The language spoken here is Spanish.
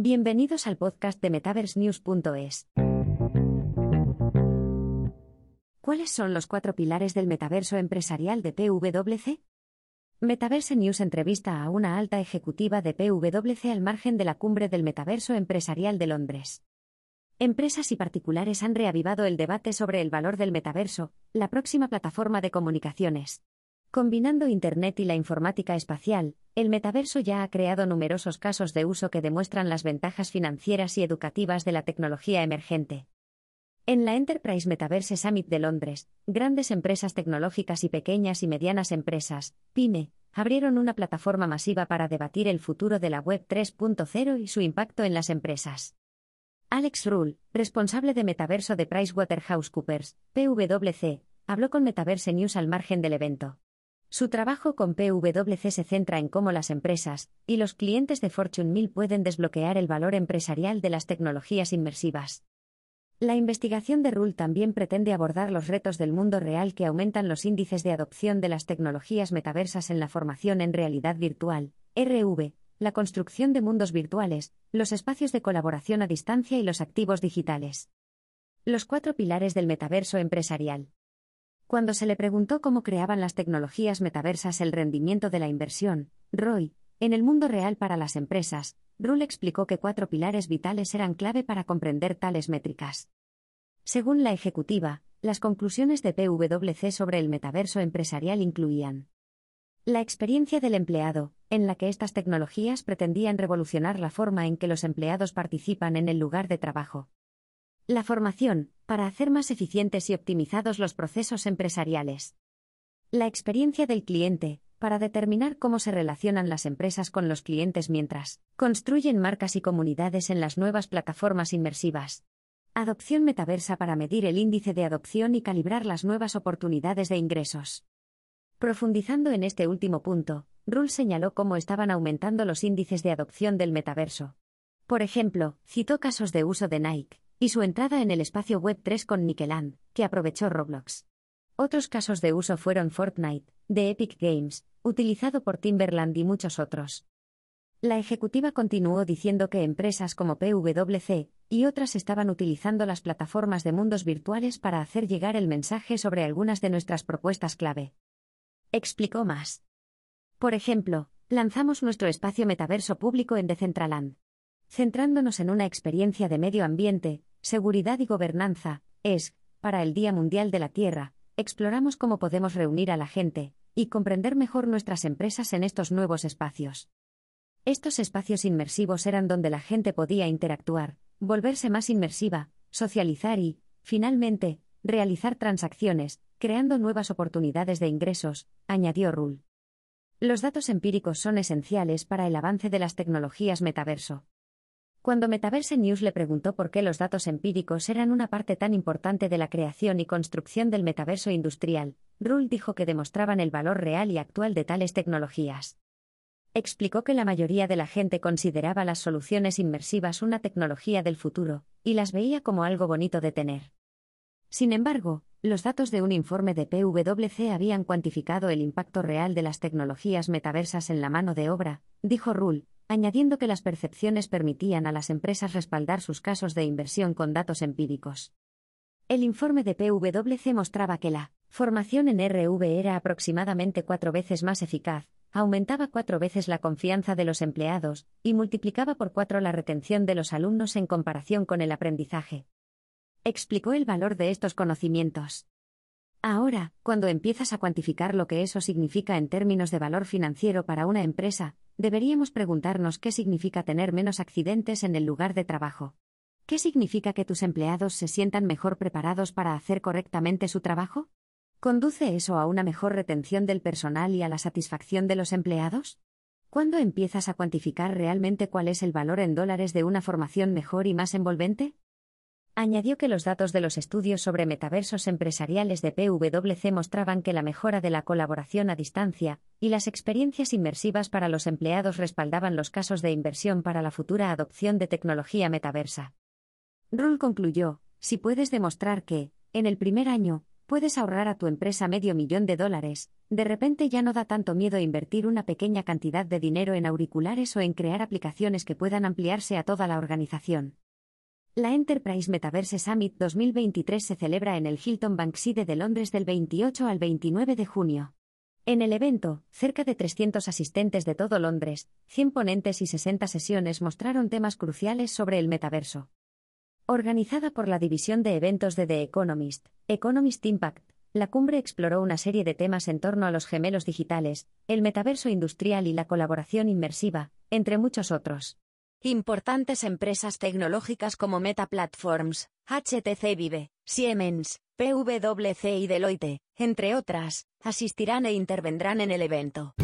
Bienvenidos al podcast de MetaverseNews.es. ¿Cuáles son los cuatro pilares del metaverso empresarial de PwC? Metaverse News entrevista a una alta ejecutiva de PwC al margen de la cumbre del metaverso empresarial de Londres. Empresas y particulares han reavivado el debate sobre el valor del metaverso, la próxima plataforma de comunicaciones. Combinando Internet y la informática espacial, el metaverso ya ha creado numerosos casos de uso que demuestran las ventajas financieras y educativas de la tecnología emergente. En la Enterprise Metaverse Summit de Londres, grandes empresas tecnológicas y pequeñas y medianas empresas, PyME, abrieron una plataforma masiva para debatir el futuro de la Web 3.0 y su impacto en las empresas. Alex Rull, responsable de metaverso de PricewaterhouseCoopers, PwC, habló con Metaverse News al margen del evento. Su trabajo con PwC se centra en cómo las empresas y los clientes de Fortune 1000 pueden desbloquear el valor empresarial de las tecnologías inmersivas. La investigación de Rule también pretende abordar los retos del mundo real que aumentan los índices de adopción de las tecnologías metaversas en la formación en realidad virtual, RV, la construcción de mundos virtuales, los espacios de colaboración a distancia y los activos digitales. Los cuatro pilares del metaverso empresarial. Cuando se le preguntó cómo creaban las tecnologías metaversas el rendimiento de la inversión, Roy, en el mundo real para las empresas, Rule explicó que cuatro pilares vitales eran clave para comprender tales métricas. Según la ejecutiva, las conclusiones de PwC sobre el metaverso empresarial incluían la experiencia del empleado, en la que estas tecnologías pretendían revolucionar la forma en que los empleados participan en el lugar de trabajo. La formación, para hacer más eficientes y optimizados los procesos empresariales. La experiencia del cliente, para determinar cómo se relacionan las empresas con los clientes mientras construyen marcas y comunidades en las nuevas plataformas inmersivas. Adopción metaversa para medir el índice de adopción y calibrar las nuevas oportunidades de ingresos. Profundizando en este último punto, Rull señaló cómo estaban aumentando los índices de adopción del metaverso. Por ejemplo, citó casos de uso de Nike, y su entrada en el espacio Web 3 con Nickeland, que aprovechó Roblox. Otros casos de uso fueron Fortnite, de Epic Games, utilizado por Timberland y muchos otros. La ejecutiva continuó diciendo que empresas como PwC y otras estaban utilizando las plataformas de mundos virtuales para hacer llegar el mensaje sobre algunas de nuestras propuestas clave. Explicó más. Por ejemplo, lanzamos nuestro espacio metaverso público en Decentraland. Centrándonos en una experiencia de medio ambiente, seguridad y gobernanza, es, para el Día Mundial de la Tierra, exploramos cómo podemos reunir a la gente y comprender mejor nuestras empresas en estos nuevos espacios. Estos espacios inmersivos eran donde la gente podía interactuar, volverse más inmersiva, socializar y, finalmente, realizar transacciones, creando nuevas oportunidades de ingresos, añadió Rull. Los datos empíricos son esenciales para el avance de las tecnologías metaverso. Cuando Metaverse News le preguntó por qué los datos empíricos eran una parte tan importante de la creación y construcción del metaverso industrial, Rull dijo que demostraban el valor real y actual de tales tecnologías. Explicó que la mayoría de la gente consideraba las soluciones inmersivas una tecnología del futuro, y las veía como algo bonito de tener. Sin embargo, los datos de un informe de PwC habían cuantificado el impacto real de las tecnologías metaversas en la mano de obra, dijo Rull, añadiendo que las percepciones permitían a las empresas respaldar sus casos de inversión con datos empíricos. El informe de PwC mostraba que la formación en RV era aproximadamente cuatro veces más eficaz, aumentaba cuatro veces la confianza de los empleados y multiplicaba por cuatro la retención de los alumnos en comparación con el aprendizaje. Explicó el valor de estos conocimientos. Ahora, cuando empiezas a cuantificar lo que eso significa en términos de valor financiero para una empresa, deberíamos preguntarnos qué significa tener menos accidentes en el lugar de trabajo. ¿Qué significa que tus empleados se sientan mejor preparados para hacer correctamente su trabajo? ¿Conduce eso a una mejor retención del personal y a la satisfacción de los empleados? ¿Cuándo empiezas a cuantificar realmente cuál es el valor en dólares de una formación mejor y más envolvente? Añadió que los datos de los estudios sobre metaversos empresariales de PwC mostraban que la mejora de la colaboración a distancia y las experiencias inmersivas para los empleados respaldaban los casos de inversión para la futura adopción de tecnología metaversa. Rull concluyó, si puedes demostrar que, en el primer año, puedes ahorrar a tu empresa medio millón de dólares, de repente ya no da tanto miedo invertir una pequeña cantidad de dinero en auriculares o en crear aplicaciones que puedan ampliarse a toda la organización. La Enterprise Metaverse Summit 2023 se celebra en el Hilton Bankside de Londres del 28 al 29 de junio. En el evento, cerca de 300 asistentes de todo Londres, 100 ponentes y 60 sesiones mostraron temas cruciales sobre el metaverso. Organizada por la división de eventos de The Economist, Economist Impact, la cumbre exploró una serie de temas en torno a los gemelos digitales, el metaverso industrial y la colaboración inmersiva, entre muchos otros. Importantes empresas tecnológicas como Meta Platforms, HTC Vive, Siemens, PwC y Deloitte, entre otras, asistirán e intervendrán en el evento.